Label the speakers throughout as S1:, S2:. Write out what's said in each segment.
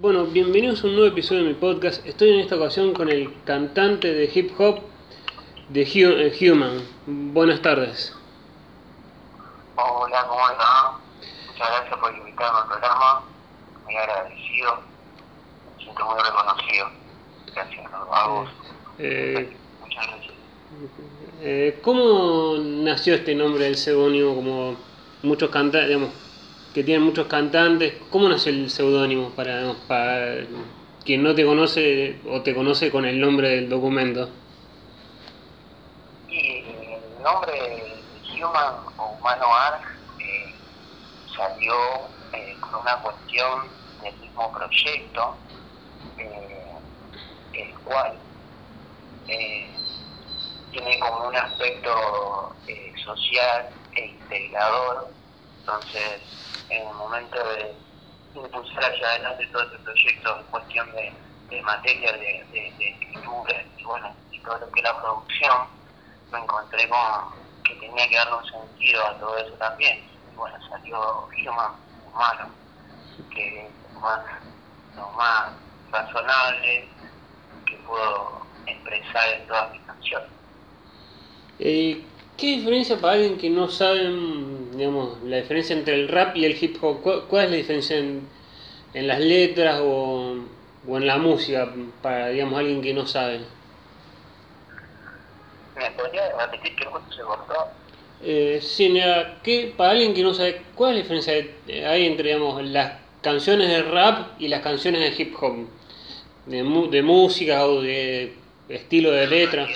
S1: Bueno, bienvenidos a un nuevo episodio de mi podcast. Estoy en esta ocasión con el cantante de hip hop de eh, Human. Buenas tardes.
S2: Hola, ¿cómo va? Muchas gracias por invitarme al programa. Muy agradecido. Me siento muy reconocido. Gracias a vos. Eh, Muchas gracias.
S1: Eh, ¿Cómo nació este nombre del seudónimo como muchos cantantes, digamos, que tienen muchos cantantes. ¿Cómo nació el seudónimo para, para quien no te conoce o te conoce con el nombre del documento?
S2: Y el nombre Human o Humano Art eh, salió eh, con una cuestión del mismo proyecto, eh, el cual tiene como un aspecto social e integrador. Entonces, en el momento de impulsar hacia adelante todo este proyecto en cuestión de, de materia de, de, escritura y bueno, y todo lo que es la producción, me encontré con que tenía que darle un sentido a todo eso también. Y bueno, salió Human, humano, que es más, lo más razonable que puedo expresar en todas mis canciones.
S1: Eh, ¿Qué diferencia para alguien que no sabe, digamos, la diferencia entre el rap y el hip hop? ¿Cuál, es la diferencia en, las letras o, en la música para, digamos, alguien que no sabe?
S2: ¿Me podría repetir qué justo se cortó?
S1: Eh, sí, mira, ¿qué, para alguien que no sabe, ¿cuál es la diferencia hay entre, digamos, las canciones de rap y las canciones de hip hop? De, de música o de estilo de letra.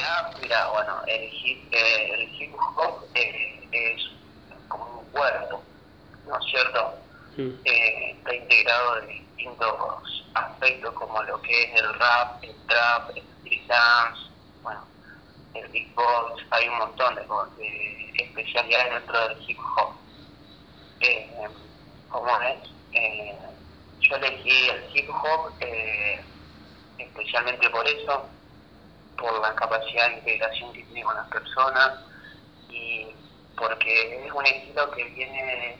S2: Mira, bueno, el hip, eh, el hip hop eh, es cuerpo, ¿no es cierto? Eh, está integrado de distintos aspectos como lo que es el rap, el trap, el street dance, bueno, el beatbox, hay un montón de, de especialidades dentro del hip hop. Eh, ¿Cómo es? yo elegí el hip hop especialmente por eso, por la capacidad de integración que tiene con las personas porque es un estilo que viene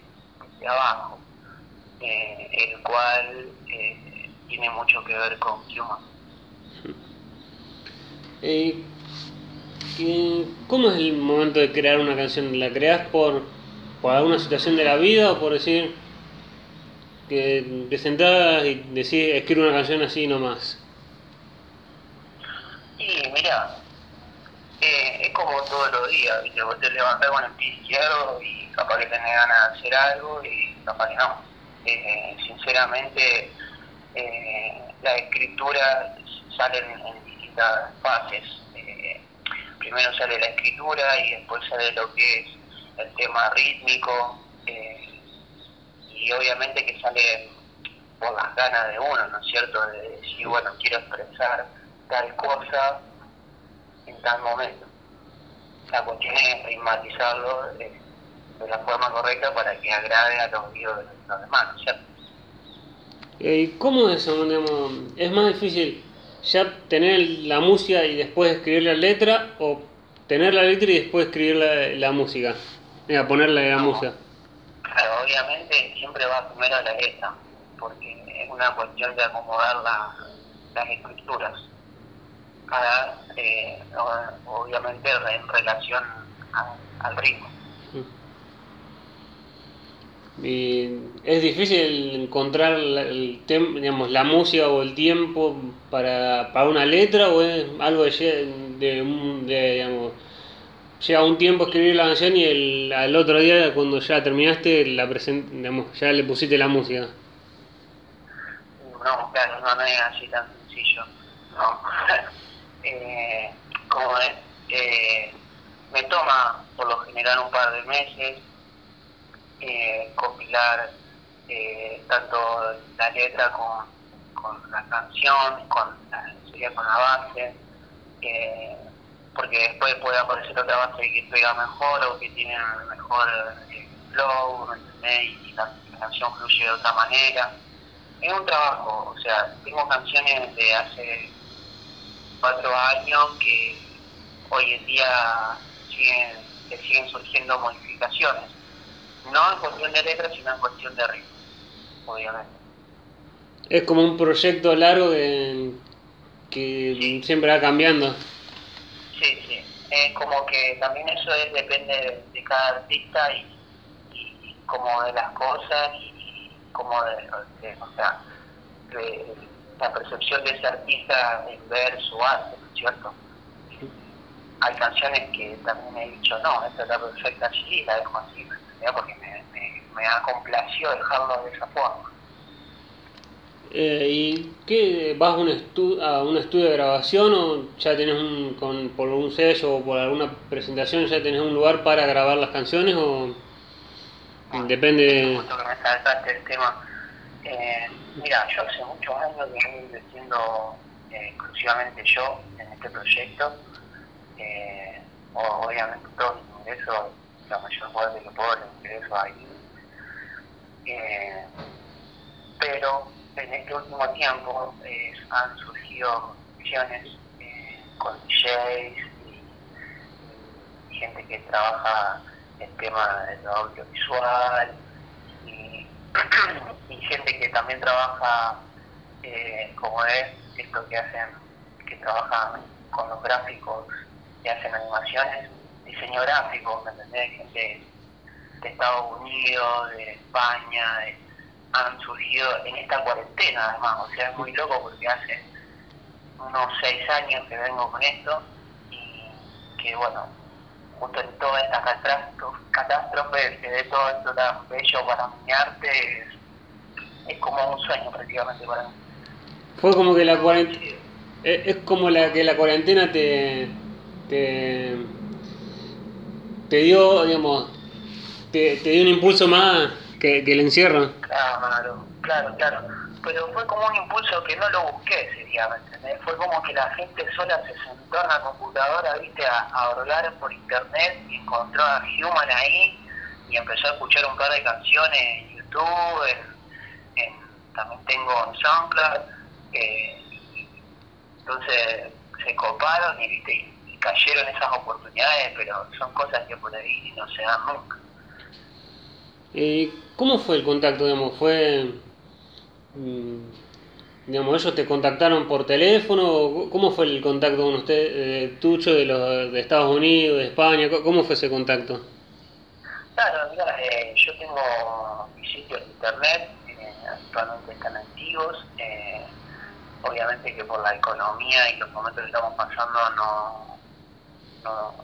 S2: de abajo, eh, el cual eh, tiene mucho que ver con Human.
S1: Eh, ¿Cómo es el momento de crear una canción? ¿La creas por, por alguna situación de la vida o por decir que te sentás y decís escribo una canción así nomás?
S2: Y mira, eh, es como todos los días, ¿viste? vos te levantás con el pie izquierdo y capaz que tenés ganas de hacer algo y capaz que no. Eh, sinceramente, eh, la escritura sale en, distintas fases. primero sale la escritura y después sale lo que es el tema rítmico y obviamente que sale por las ganas de uno, ¿no es cierto? De decir, bueno, quiero expresar tal cosa en tal momento. La cuestión es ritmatizarlo de, la forma correcta para que agrade a los oídos de los demás, ¿cierto?
S1: ¿Y cómo es eso? ¿Es más difícil ya tener la música y después escribir la letra o tener la letra y después escribir la, música? Mira, ponerle la música.
S2: Claro, obviamente siempre va primero la letra, porque es una cuestión de acomodar las eh, obviamente en relación al ritmo.
S1: Y es difícil encontrar el digamos, la música o el tiempo para, para una letra o es algo de, de, digamos, llega un tiempo a escribir la canción y el, al otro día cuando ya terminaste la digamos, ya le pusiste la música.
S2: No, claro, no, no es así tan sencillo. No. eh, como es, eh, me toma por lo general un par de meses eh, compilar eh, tanto la letra con, con la canción, con la, sería con la base, eh, porque después puede aparecer otra base que pega mejor o que tiene mejor flow, y la, la canción fluye de otra manera. Es un trabajo, o sea, tengo canciones de hace cuatro años que hoy en día siguen, que siguen surgiendo modificaciones. No en cuestión de letra, sino en cuestión de ritmo, obviamente.
S1: Es como un proyecto largo que, que siempre va cambiando.
S2: Sí, sí. Es como que también eso es, depende de, cada artista y, y, como de las cosas y como de, o sea, de la percepción de ese artista en ver su arte, ¿no es cierto? Hay canciones que también he dicho, no, esta está perfecta así y la dejo así, porque me, me, me ha complacido dejarlo de esa forma.
S1: Eh, ¿Y qué vas a un, estu a un estudio de grabación o ya tenés un, con, por un sello o por alguna presentación, ya tenés un lugar para grabar las canciones o depende
S2: de... Justo que me saltaste el tema. Eh, mira, yo hace muchos años que estoy invirtiendo eh, exclusivamente yo en este proyecto. Eh, obviamente todo mi ingreso, la mayor parte que puedo, el ingreso ahí. Eh, pero en este último tiempo eh, han surgido opciones eh, con DJs y, gente que trabaja el tema de lo audiovisual y, gente que también trabaja eh, como es esto que hacen, que trabajan con los gráficos, que hacen animaciones, diseño gráfico, ¿me entendés? Gente de Estados Unidos, de España, han surgido en esta cuarentena además, o sea, es muy loco porque hace unos seis años que vengo con esto y que bueno, justo en toda esta catástrofe, que de todo esto tan bello para mi arte, es, como un sueño prácticamente para mí.
S1: Fue como que la cuarentena, es, como la que la cuarentena te, te, te dio, digamos, te, te dio un impulso más que, que el encierro.
S2: Claro, claro, claro. Pero fue como un impulso que no lo busqué sería, ¿me entendés? Fue como que la gente sola se sentó en la computadora, viste, a, a por internet y encontró a Human ahí y empezó a escuchar un par de canciones en YouTube, en, también tengo en SoundCloud. Eh, entonces se coparon y, viste, y cayeron esas oportunidades, pero son cosas que por ahí no se dan nunca.
S1: Eh, ¿Cómo fue el contacto? Digamos, fue, digamos, ellos te contactaron por teléfono. ¿Cómo fue el contacto con usted, eh, tuyo de, los, de Estados Unidos, de España? ¿Cómo fue ese contacto?
S2: Claro, mira, eh, yo tengo mi sitio en internet, eh, actualmente están activos. Eh, obviamente que por la economía y los momentos que estamos pasando no, no,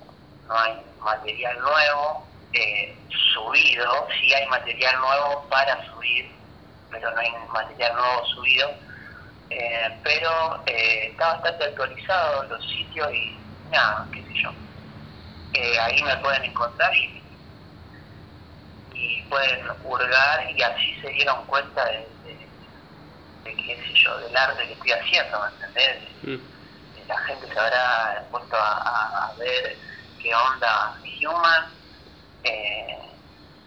S2: no hay material nuevo eh, subido, sí hay material nuevo para subir, pero no hay material nuevo subido, eh, pero eh, está bastante actualizado los sitios y nada, qué sé yo. Eh, ahí me pueden encontrar y, y pueden hurgar y así se dieron cuenta de, de, qué sé yo, del arte que estoy haciendo, ¿me entendés? Mm. La gente se habrá puesto a, a ver qué onda Human eh,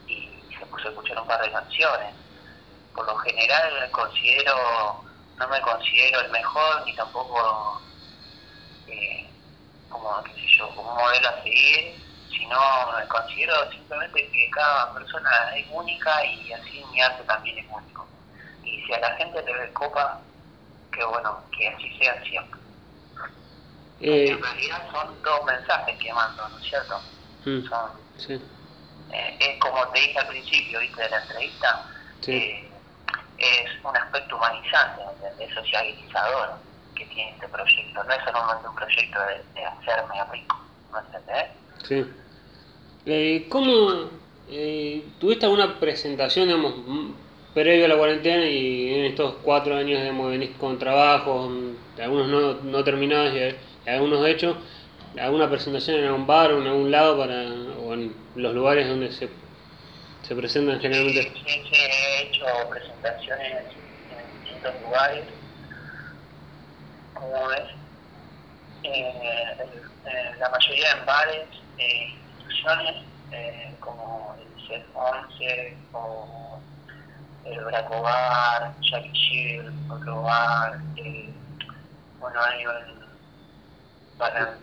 S2: y se puso a escuchar un par de canciones. Por lo general considero, no me considero el mejor ni tampoco eh, como, qué sé yo, como un modelo a seguir, sino me considero simplemente que cada persona es única y así mi arte también es único. Y si a la gente le copa, que bueno, que así sea siempre. Eh, en realidad son dos mensajes que mando, ¿no es cierto? Mm, son, sí eh, es como te dije al principio, viste, de la entrevista, eh, es un aspecto humanizante, es socializador que tiene este proyecto. No es solamente un proyecto de, hacerme rico, ¿no entendés?
S1: Sí. Eh, ¿Cómo eh, tuviste alguna presentación, digamos, previo a la cuarentena y en estos cuatro años, digamos, venís con trabajos, algunos no, no terminados y algunos hechos? alguna presentación en algún bar o en algún lado para o en los lugares donde se, se presentan generalmente?
S2: Sí, sí, he hecho presentaciones en distintos lugares, como ves, eh, la mayoría en bares, eh, instituciones eh, como el CEF 11 o el Braco Bar, Jackie otro bar, eh, bueno, hay un para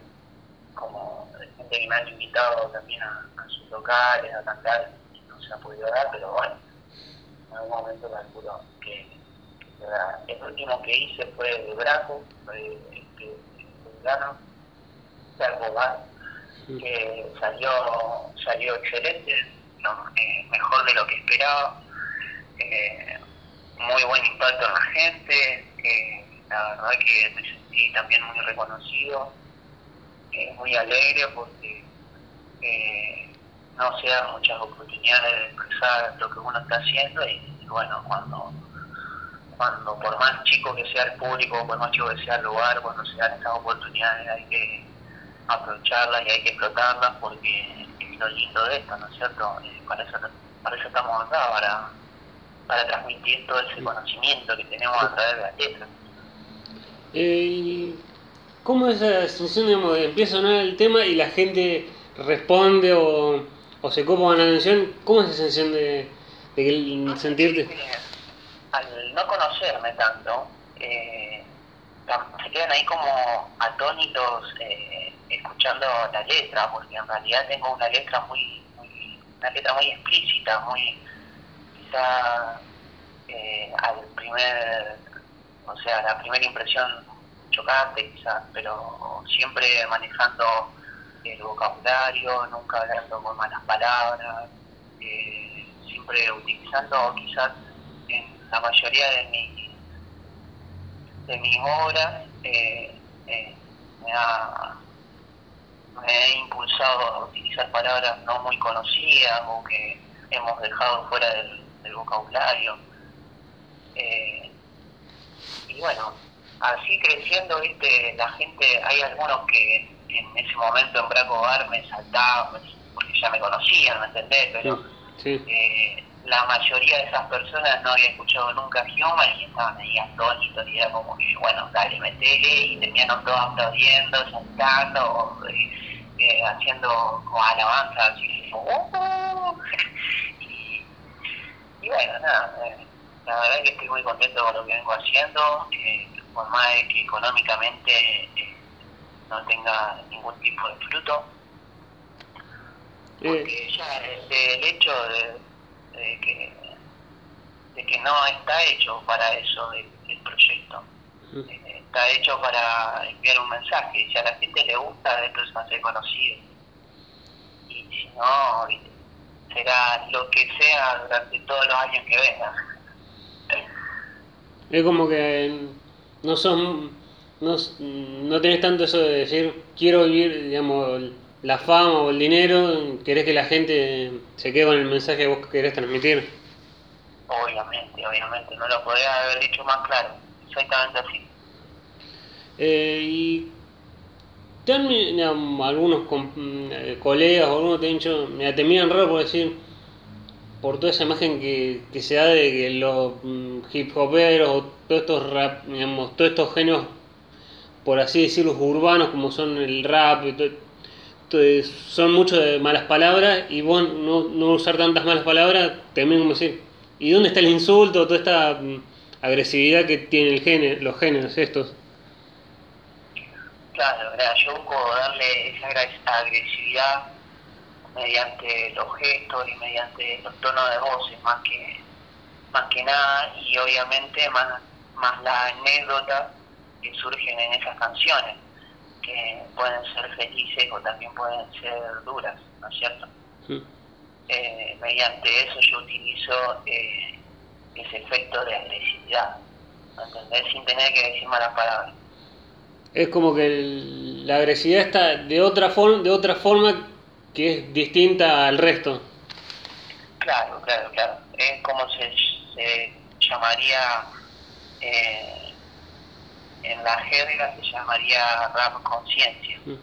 S2: como gente que me han invitado también a, sus locales, a cantar, no se ha podido dar, pero bueno, en algún momento calculo que, el último que hice fue de Braco, de, este, Lugano, que salió, salió excelente, eh, mejor de lo que esperaba, eh, muy buen impacto en la gente, eh, la verdad que me sentí también muy reconocido, muy alegre porque no se dan muchas oportunidades de expresar lo que uno está haciendo y, bueno, cuando cuando por más chico que sea el público, por más chico que sea el lugar, cuando se dan estas oportunidades hay que aprovecharlas y hay que explotarlas porque es lo lindo de esto, ¿no es cierto? Eh, para, eso, para eso estamos acá, para, para transmitir todo ese conocimiento que tenemos a través de las letras.
S1: Eh, ¿Cómo es esa sensación, digamos, empieza a sonar el tema y la gente responde o, o se copa con la atención? ¿Cómo es esa sensación de, de sentirte?
S2: Al no conocerme tanto, eh, se quedan ahí como atónitos eh, escuchando la letra, porque en realidad tengo una letra muy, una letra muy explícita, muy quizá eh, al primer, o sea, la primera impresión chocante quizás, pero siempre manejando el vocabulario, nunca hablando con malas palabras, eh, siempre utilizando quizás en la mayoría de mis de mis obras eh, eh, me ha me he impulsado a utilizar palabras no muy conocidas o que hemos dejado fuera del, vocabulario. Eh, y bueno, así creciendo, viste, la gente, hay algunos que en ese momento en Braco Bar me saltaban, porque ya me conocían, ¿me entendés? Pero eh, la mayoría de esas personas no había escuchado nunca Gioma y estaban ahí atónitos y era como que, bueno, dale, metele, y tenían todos aplaudiendo, saltando, eh, eh, haciendo como alabanza, así, uh, y, y, bueno, nada, eh, la verdad es que estoy muy contento con lo que vengo haciendo, por más de que económicamente no tenga ningún tipo de fruto, porque ya el hecho de de que, de que no está hecho para eso el, proyecto. Eh, está hecho para enviar un mensaje. Si a la gente le gusta, entonces va a ser conocido. Y si no, será lo que sea durante todos los años que vengan.
S1: Es como que no son no, no tenés tanto eso de decir quiero vivir digamos la fama o el dinero, querés que la gente se quede con el mensaje que vos querés transmitir.
S2: Obviamente, obviamente, no lo podría haber dicho más claro, exactamente así.
S1: Eh, y también algunos eh, colegas o algunos te han dicho, me te miran raro por decir, por toda esa imagen que, que se da de que los mm, hip hoperos o todos estos rap, digamos, todos estos genios, por así decirlo, urbanos como son el rap y todo, son mucho de malas palabras y vos no, no usar tantas malas palabras, también como decir, ¿y dónde está el insulto, toda esta mm, agresividad que tienen el género, los géneros estos?
S2: Claro, yo busco darle esa agresividad mediante los gestos y mediante los tonos de voces más que más que nada y obviamente más más las anécdotas que surgen en esas canciones que pueden ser felices o también pueden ser duras, ¿no es cierto? Eh, mediante eso yo utilizo eh, ese efecto de agresividad, ¿entendés? Sin tener que decir malas palabras.
S1: Es como que la agresividad está de otra, forma de otra forma que es distinta al resto.
S2: Claro, claro, claro. Es como se, se llamaría... Eh, en la jerga se llamaría rap conciencia. Mm.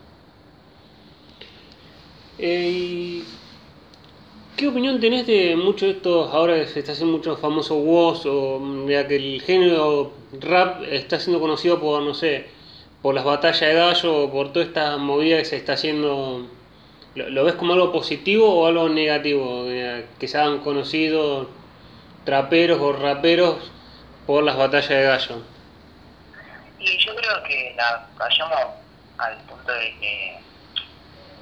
S1: Eh, ¿Qué opinión tenés de muchos de estos, ahora que se está haciendo mucho famoso voz, o mm, ya que el género rap está siendo conocido por, no sé, por las batallas de gallo, o por toda esta movida que se está haciendo, ¿lo, ves como algo positivo o algo negativo? Que se hagan conocidos traperos o raperos por las batallas de gallo.
S2: Y yo creo que la vayamos al punto de que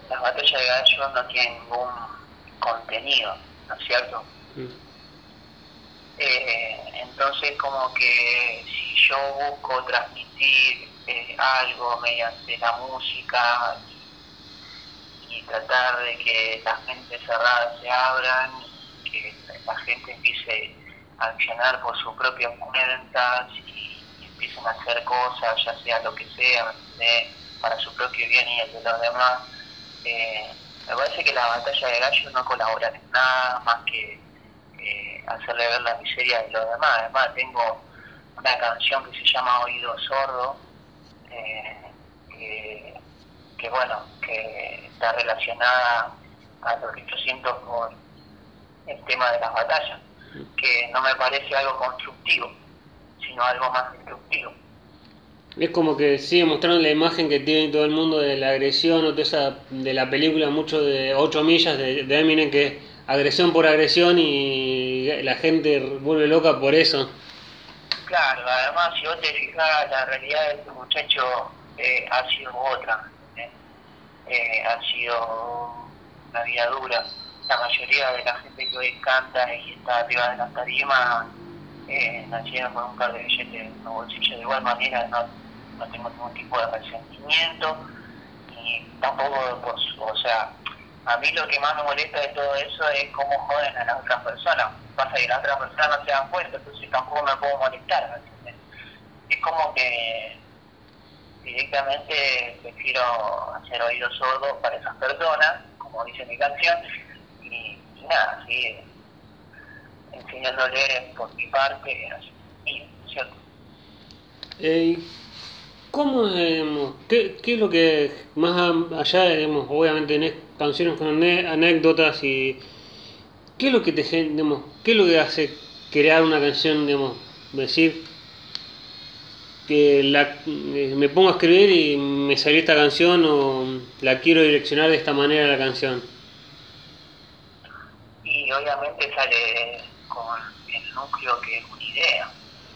S2: las batallas de gallos no tienen ningún contenido, ¿no es cierto? Mm. Eh, entonces como que si yo busco transmitir eh, algo mediante la música y, tratar de que las mentes cerradas se abran y que la gente empiece a accionar por sus propias cuentas y, empiecen a hacer cosas, ya sea lo que sea, para su propio bien y el de los demás, eh, me parece que la batalla de gallos no colabora en nada más que hacerle ver la miseria de los demás. Además, tengo una canción que se llama Oído Sordo, eh, que, bueno, que está relacionada a lo que yo siento con el tema de las batallas, que no me parece algo constructivo, sino algo más destructivo.
S1: Es como que sigue mostrando la imagen que tiene todo el mundo de la agresión o de, esa, de la película mucho de 8 millas de, de Eminem que agresión por agresión y la gente vuelve loca por eso.
S2: Claro, además si vos te fijas, la realidad de este muchacho eh, ha sido otra, ¿eh? Eh, ha sido una vida dura. La mayoría de la gente que hoy canta y está arriba de la tarima nacieron con un par de billetes en los bolsillos. De igual manera no, no tengo ningún tipo de resentimiento y tampoco, pues, o sea, a mí lo que más me molesta de todo eso es cómo joden a las otras personas. Pasa que las otras personas no se dan cuenta, entonces tampoco me puedo molestar. Es como que directamente prefiero hacer oído sordo para esas personas, como dice mi canción, y, nada, sí, enseñándole por mi parte, ¿cierto?
S1: Eh, ¿Cómo, qué, qué, es lo que más allá, digamos, obviamente en canciones con anécdotas y qué es lo que te, digamos, qué es lo que hace crear una canción, digamos, decir que la, eh, me pongo a escribir y me salió esta canción o la quiero direccionar de esta manera la canción?
S2: Y obviamente sale con el núcleo que es una idea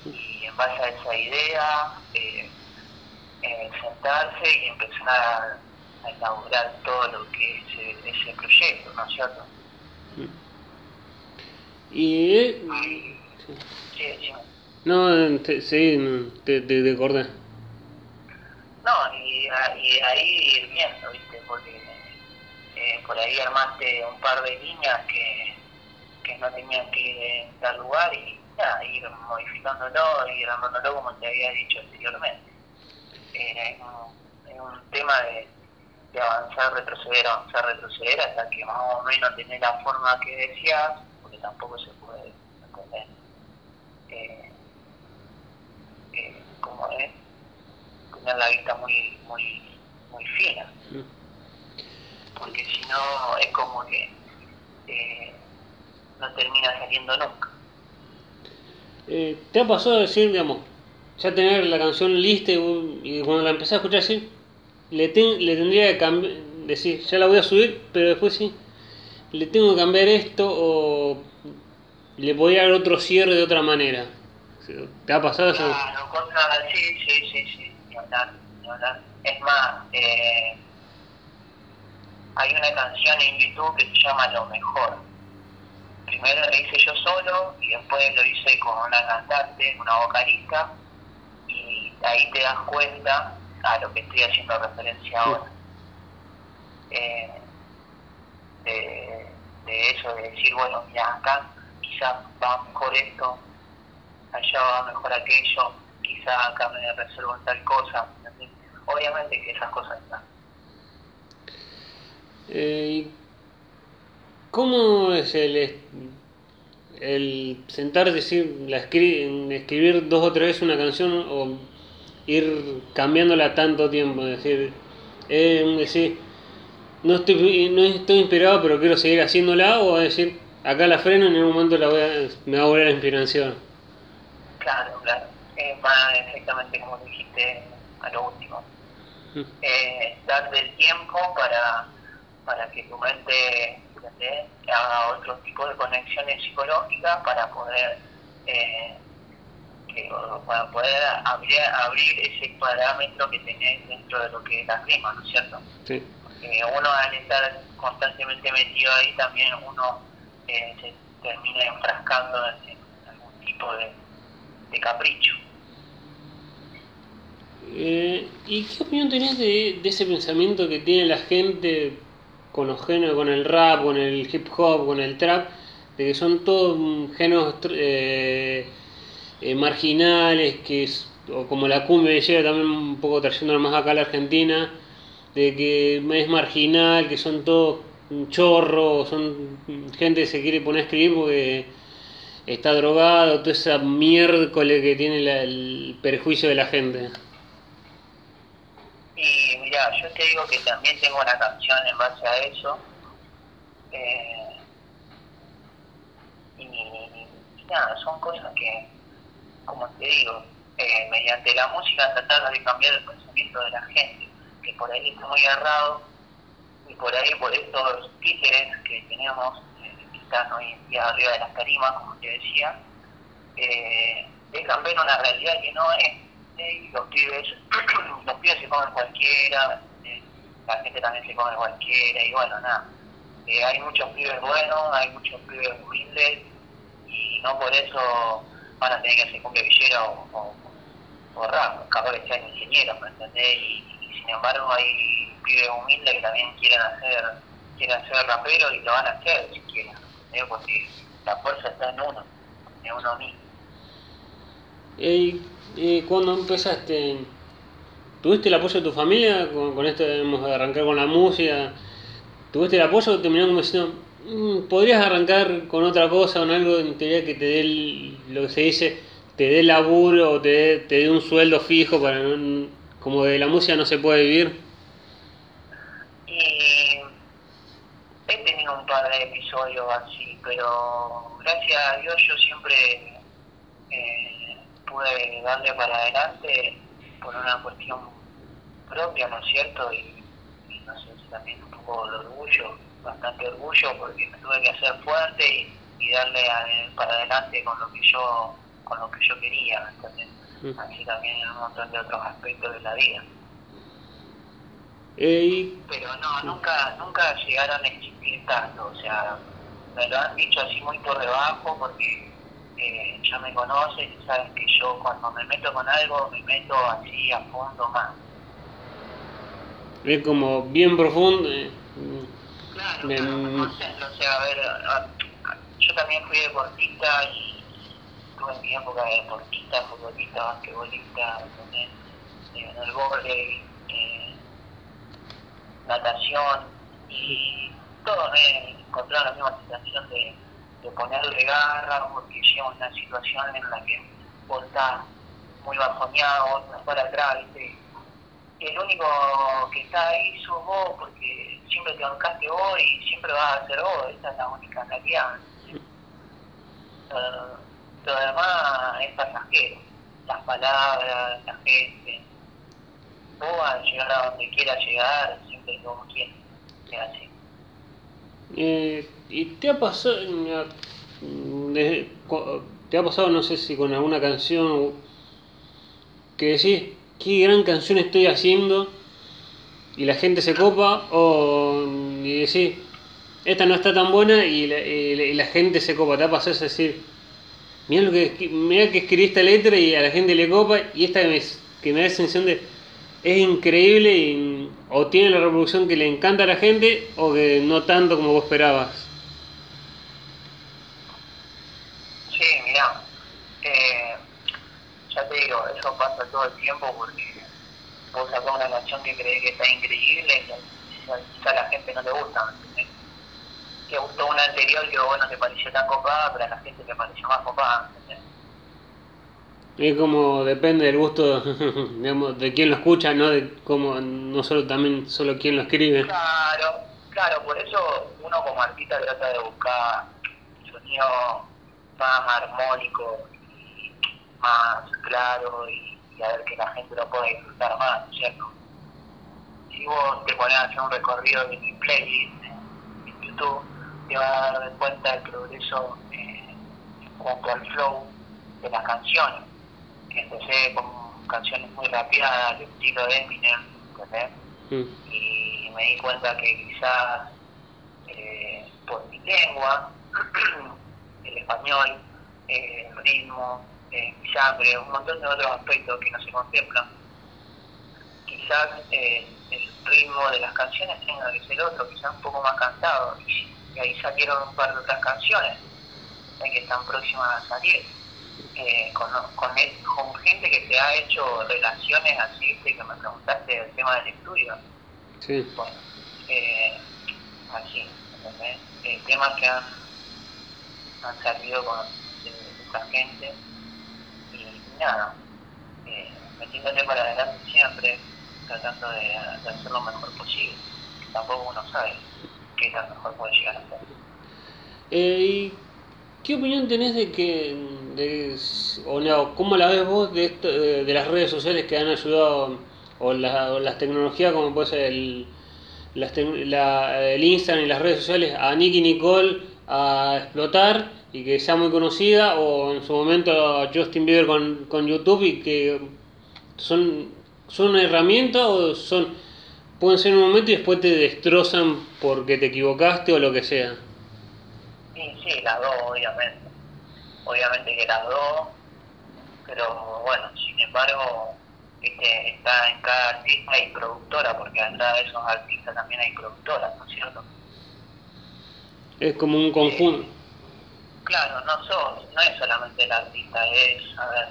S2: y en base a esa idea eh, eh, sentarse y empezar a, a, elaborar todo lo que es ese, proyecto, ¿no es cierto?
S1: Y... Eh,
S2: sí, sí.
S1: No, te, sí, te, te, te acordé.
S2: No, y, y ahí ir viendo, ¿viste? Porque eh, por ahí armaste un par de líneas que, que no tenían que ir en tal lugar y ya, ir modificándolo, ir armándolo como te había dicho anteriormente. Es, un, tema de, avanzar, retroceder, avanzar, retroceder hasta que más o menos tener la forma que decías, porque tampoco se puede entender eh, eh, como es tener la vista muy muy muy fina. Porque si no es como que eh, no termina saliendo nunca
S1: ¿Te ha pasado a decir, digamos, ya tener la canción lista y, cuando la empecé a escuchar así, le, le tendría que cambiar, decir, ya la voy a subir, pero después sí, le tengo que cambiar esto o le podría dar otro cierre de otra manera. ¿Te ha pasado
S2: eso? Claro, cosas, sí, sí, sí, sí, ni hablar, ni hablar. Es más, eh, hay una canción en YouTube que se llama Lo Mejor. Primero lo hice yo solo y después lo hice con una cantante, una vocalista ahí te das cuenta a lo que estoy haciendo referencia ahora. Eh, de, eso, de decir, bueno, mira, acá quizás va mejor esto, allá va mejor aquello, quizás acá me reservo en tal cosa. Obviamente que esas cosas están.
S1: Eh, ¿Cómo es el, el sentar, decir, la escribir dos o tres veces una canción o ir cambiándola tanto tiempo, es decir, eh, decir no estoy, no estoy inspirado pero quiero seguir haciéndola o decir acá la freno y en un momento la voy a, me va a volver la inspiración.
S2: Claro, claro, es más exactamente como dijiste a lo último. Mm. Eh, darte el tiempo para, para que tu mente haga otro tipo de conexiones psicológicas para poder eh, para poder abrir, abrir ese parámetro que tenés dentro de lo que es la clima, ¿no es cierto?
S1: Sí.
S2: uno al estar constantemente metido ahí también uno eh, se termina enfrascando en, algún tipo de, de capricho.
S1: Eh, ¿Y qué opinión tenés de, de, ese pensamiento que tiene la gente con los géneros, con el rap, con el hip hop, con el trap, de que son todos géneros eh, eh, marginales, que es, o como la cumbia llega también un poco trayendo más acá a la Argentina, de que es marginal, que son todos chorros, son gente que se quiere poner a escribir porque está drogado, toda esa miércoles que tiene la, el perjuicio de la gente.
S2: Y mira, yo te digo que también tengo una canción en base a eso. Eh, y, nada, son cosas que, como te digo, eh, mediante la música tratar de cambiar el pensamiento de la gente, que por ahí está muy errado, y por ahí por estos títeres que tenemos, eh, que están hoy en día arriba de las tarimas, como te decía, eh, dejan ver una realidad que no es y los pibes, los pibes se comen cualquiera, la gente también se come cualquiera, y bueno, nada. Eh, hay muchos pibes buenos, hay muchos pibes humildes, y no por eso van a tener que hacer cumbia villera o, o, o rap, capaz que sean ingenieros, ¿me entendés? Y, sin embargo hay pibes humildes que también quieren hacer quieren ser raperos y lo van a hacer si quieren, porque la fuerza está en uno, en uno mismo.
S1: Y, y cuando empezaste, ¿tuviste el apoyo de tu familia con, con esto de arrancar con la música? ¿Tuviste el apoyo terminaron como diciendo, mmm, podrías arrancar con otra cosa, con algo en teoría que te dé el, lo que se dice, te dé laburo o te te dé un sueldo fijo para no, como de la música no se puede vivir?
S2: Y he tenido un par de episodios así, pero gracias a Dios yo siempre eh, pude darle para adelante por una cuestión propia, ¿no es cierto? Y, y no sé también un poco de orgullo, bastante orgullo, porque me tuve que hacer fuerte y, y darle a, para adelante con lo que yo con lo que yo quería, ¿entendés? Mm. Así también en un montón de otros aspectos de la vida.
S1: Eh,
S2: Pero no, nunca, nunca llegaron a existir tanto, o sea, me lo han dicho así muy por debajo porque eh, ya me conocen y saben que yo cuando me meto con algo me meto así a fondo más.
S1: Es como bien profundo. Eh.
S2: Claro, me... concentro, o sea, a ver, a, yo también fui deportista y tuve mi época de deportista, futbolista, basquetbolista, en, en el volei, eh, natación y todo me encontré en la misma situación de de ponerle garra, porque llega una situación en la que vos estás muy bajoneado, estás para atrás, ¿viste? el único que está ahí sos vos, porque siempre te bancaste vos y siempre vas a ser vos, esa es la única realidad. Uh, lo demás es pasajero, las palabras, la gente. Vos vas a llegar a donde quieras llegar, siempre que quieras, así.
S1: Eh, ¿Y te ha pasado, te ha pasado, no sé si con alguna canción, que decís, qué gran canción estoy haciendo y la gente se copa, o y decís, esta no está tan buena y la, y la gente se copa? ¿Te ha pasado decir, mira, lo que, que escribí esta letra y a la gente le copa y esta que me, da sensación de es increíble y, o tiene la reproducción que le encanta a la gente o que no tanto como vos esperabas.
S2: Sí, mira, eh, ya te digo, eso pasa todo el tiempo porque vos sacás una canción que crees que está increíble y a la gente no le gusta, ¿me Te gustó una anterior que bueno te pareció tan copada, pero a la gente le pareció más copada, ¿entendés?
S1: Es como depende del gusto, digamos, de quién lo escucha, no de cómo, no solo también solo quién lo escribe.
S2: Claro, claro, por eso uno como artista trata de buscar sonido más armónico más claro y, y, a ver que la gente lo pueda disfrutar más, ¿cierto? Si vos te pones a hacer un recorrido de mi playlist en YouTube, te vas a dar cuenta del progreso eh, junto al flow de las canciones que empecé con canciones muy rápidas al estilo de Eminem, ¿entendés? Mm. Y me di cuenta que quizás eh, por mi lengua, el español, eh, ritmo, eh, sangre, un montón de otros aspectos que no se contemplan. Quizás eh, el ritmo de las canciones tenga que ser otro, quizás un poco más cantado. Y, ahí salieron un par de otras canciones que están próximas a salir. con, con, con, gente que se ha hecho relaciones así, que me preguntaste del tema del estudio.
S1: Sí.
S2: Bueno, así, temas que han, han salido con esta gente y nada, eh, metiéndole para adelante siempre, tratando de, hacer lo mejor posible. Tampoco uno sabe qué tan mejor puede llegar a ser.
S1: Eh, ¿Qué opinión tenés de que, de, o no, cómo la ves vos de, esto, de, las redes sociales que han ayudado, o, las tecnologías como puede ser el, la, el Instagram y las redes sociales, a Nicky Nicole a explotar y que sea muy conocida, o en su momento Justin Bieber con, con YouTube y que son, son una herramienta o son pueden ser un momento y después te destrozan porque te equivocaste o lo que sea.
S2: Sí, sí, las dos, obviamente. Obviamente que las dos, pero bueno, sin embargo, está en cada artista y productora, porque atrás de esos artistas también hay productoras, ¿no es cierto?
S1: Es como un conjunto. Eh,
S2: claro, no, sos, no es solamente el artista, es, a ver,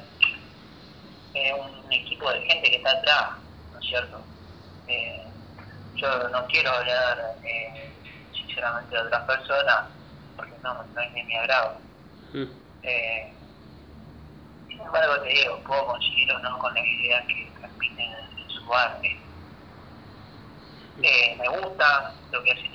S2: es un equipo de gente que está atrás, ¿no es cierto? Eh, yo no quiero hablar eh, sinceramente de otras personas, porque no, no es de mi agrado. Mm. Eh, sin embargo, te digo, puedo conseguir o no con la idea que transmiten en su arte. Eh, me gusta lo que hace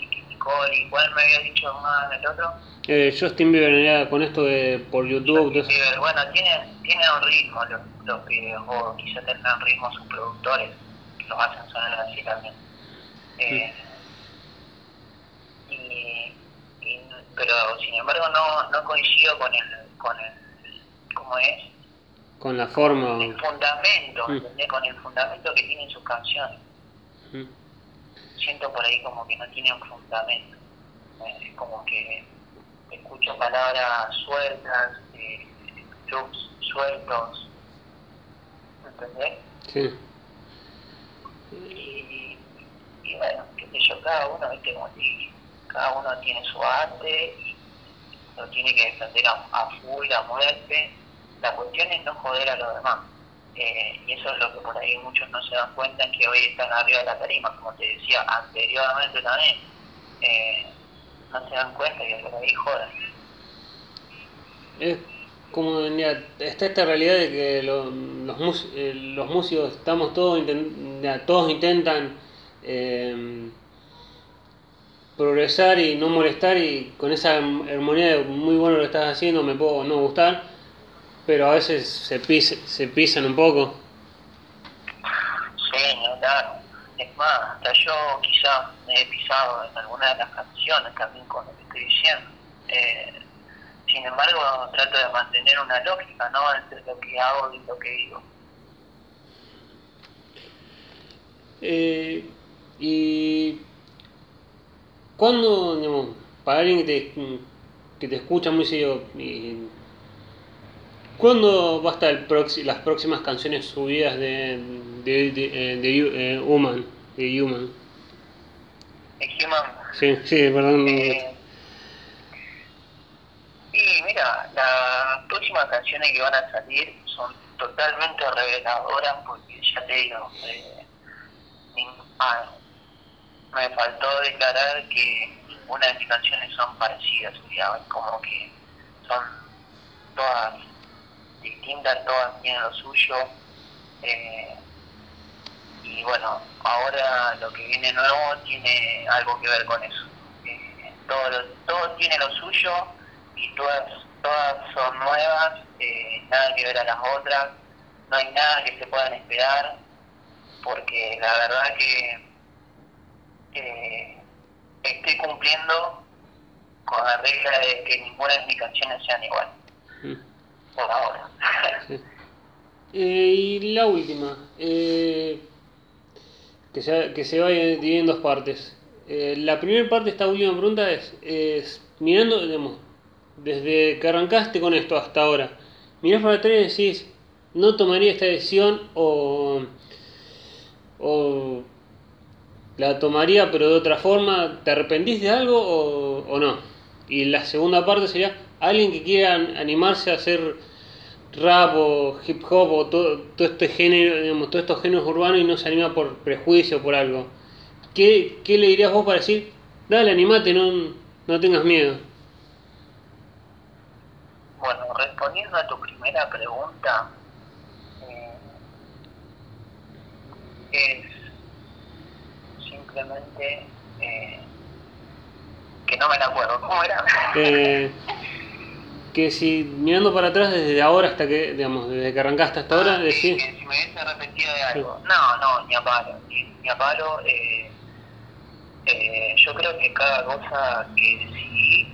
S2: Nicole, cuál me había dicho más el otro.
S1: Eh, Justin Bieber, con esto de por YouTube.
S2: Justin Bieber, bueno, tiene, tiene un ritmo los, los videos, o quizá tengan ritmo sus productores, que los hacen sonar así también. Eh, y, pero sin embargo no, no coincido con el, con el, ¿cómo es?
S1: Con la forma.
S2: El fundamento, mm. Con el fundamento que tienen sus canciones. Mm. Siento por ahí como que no tienen fundamento. Es como que escucho palabras sueltas, eh, loops sueltos. ¿Entendés?
S1: Sí.
S2: Y, y, bueno, qué sé yo, cada uno, viste, como cada uno tiene su arte y lo tiene que defender a, a full, a muerte la cuestión es no joder a los demás. Eh, y eso es lo que por ahí muchos no se dan cuenta, que hoy están arriba de la tarima, como te decía anteriormente también, eh, no se dan cuenta que por ahí jodan.
S1: Es como está esta realidad de que los, eh, los músicos estamos todos, todos intentan progresar y no molestar y con esa armonía de muy bueno lo que estás haciendo me puedo no gustar pero a veces se, se pisan un poco.
S2: Sí, claro. Es más, hasta yo quizás me he pisado en alguna de las canciones también con lo que estoy diciendo. Eh, sin embargo, trato de mantener una lógica, ¿no? Entre lo que hago y lo que digo.
S1: Eh, y cuando, digamos, para alguien que te, que te escucha muy seguido y ¿Cuándo va a estar el las próximas canciones subidas de, de, de, de, eh, Human? De Human.
S2: ¿De Human?
S1: Sí, sí, perdón.
S2: Eh, y mira, las próximas canciones que van a salir son totalmente reveladoras porque ya te digo, eh, ah, me faltó declarar que ninguna de mis canciones son parecidas, digamos, como que son todas distintas, todas tienen lo suyo. Eh, y bueno, ahora lo que viene nuevo tiene algo que ver con eso. Eh, todo, todo tiene lo suyo y todas, todas son nuevas, eh, nada que ver a las otras, no hay nada que se puedan esperar, porque la verdad que estoy cumpliendo con la regla de que ninguna de mis canciones sean iguales. Por ahora.
S1: Eh, y la última, eh, que, se, que se va a dividir en dos partes. Eh, la primera parte esta última pregunta es, es mirando, digamos, desde que arrancaste con esto hasta ahora, mirás para atrás y decís, no tomaría esta decisión o, o la tomaría pero de otra forma, ¿te arrepentís de algo o, o no? Y la segunda parte sería, alguien que quiera animarse a hacer rap o hip hop o todo, todo este género, digamos, todos estos géneros urbanos y no se anima por prejuicio o por algo. ¿Qué, ¿Qué le dirías vos para decir, dale, animate, no, no tengas miedo?
S2: Bueno, respondiendo a tu primera pregunta, eh, es simplemente eh, que no me la acuerdo. ¿Cómo era?
S1: Eh, que si mirando para atrás desde ahora hasta que, digamos, desde que arrancaste hasta ahora,
S2: Ah, sí,
S1: decís,
S2: que si me hubiese arrepentido de algo. No, no, ni a palo, ni, ni a palo. Eh, eh, yo creo que cada cosa que decidí,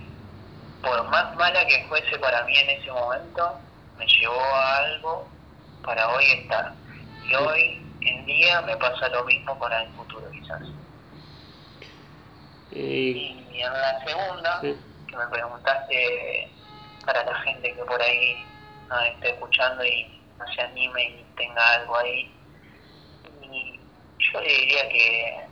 S2: por más mala que fuese para mí en ese momento, me llevó a algo para hoy estar. Y hoy en día me pasa lo mismo para el futuro quizás.
S1: eh,
S2: Y en la segunda,
S1: sí,
S2: que me preguntaste para la gente que por ahí nos esté escuchando y no se anime y tenga algo ahí. Y yo le diría que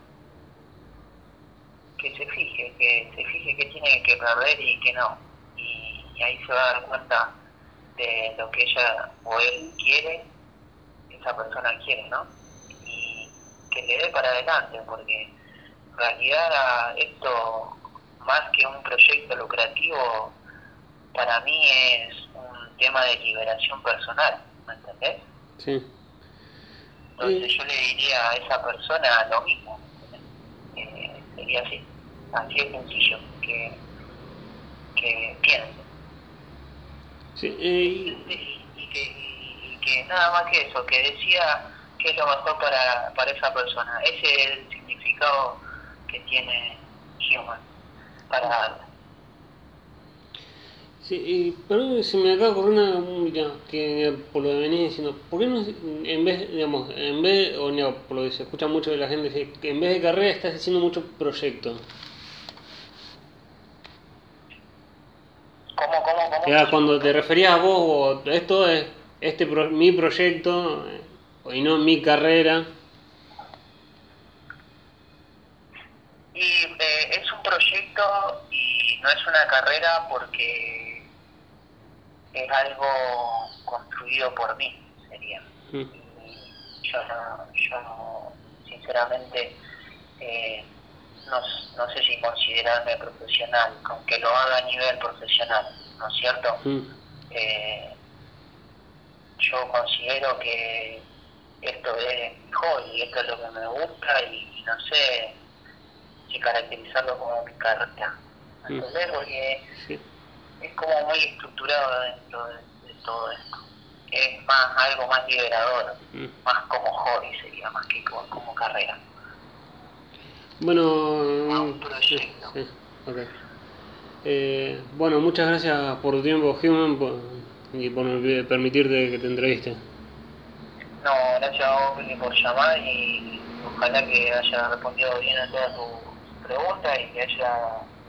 S2: que se fije, que se fije que tiene que perder y que no. Y, y ahí se va a dar cuenta de lo que ella o él quiere, esa persona quiere, ¿no? Y que le dé para adelante, porque en realidad esto, más que un proyecto lucrativo, para mí es un tema de liberación personal, ¿me entendés?
S1: sí.
S2: Entonces yo le diría a esa persona lo mismo. Eh, sería así, así de sencillo, que, que piense.
S1: Sí, eh,
S2: Y, y que, y que nada más que eso, que decía que es lo mejor para, para esa persona. Ese es el significado que tiene Human para darle.
S1: Sí, y perdón, se me acaba de ocurrir una, mira, que por lo que venís diciendo, ¿por qué no, en vez, digamos, en vez, o no, por lo que se escucha mucho de la gente, que en vez de carrera estás haciendo mucho proyecto?
S2: ¿Cómo, cómo, cómo?
S1: Ya, cuando te referías a vos, o esto es este pro- mi proyecto, eh, y no mi carrera,
S2: Y eh, es un proyecto y no es una carrera porque es algo construido por mí, sería.
S1: Mm,
S2: Y yo no, yo no, sinceramente, eh, no, no sé si considerarme profesional, aunque lo haga a nivel profesional, ¿no es cierto?
S1: mm,
S2: Eh, yo considero que esto es mi hobby, esto es lo que me gusta y, y no sé si caracterizarlo como mi carrera.
S1: Mm.
S2: Porque
S1: sí,
S2: es como muy estructurado dentro de, de todo esto. Es más algo más liberador,
S1: mm.
S2: más como hobby sería, más que como, como carrera.
S1: Bueno,
S2: un
S1: sí,
S2: proyecto.
S1: sí, ok. Eh, bueno, muchas gracias por tu tiempo, Human, por- y por permitirte que te entreviste.
S2: No, gracias a vos por llamar y ojalá que haya respondido bien a todas tus preguntas y que haya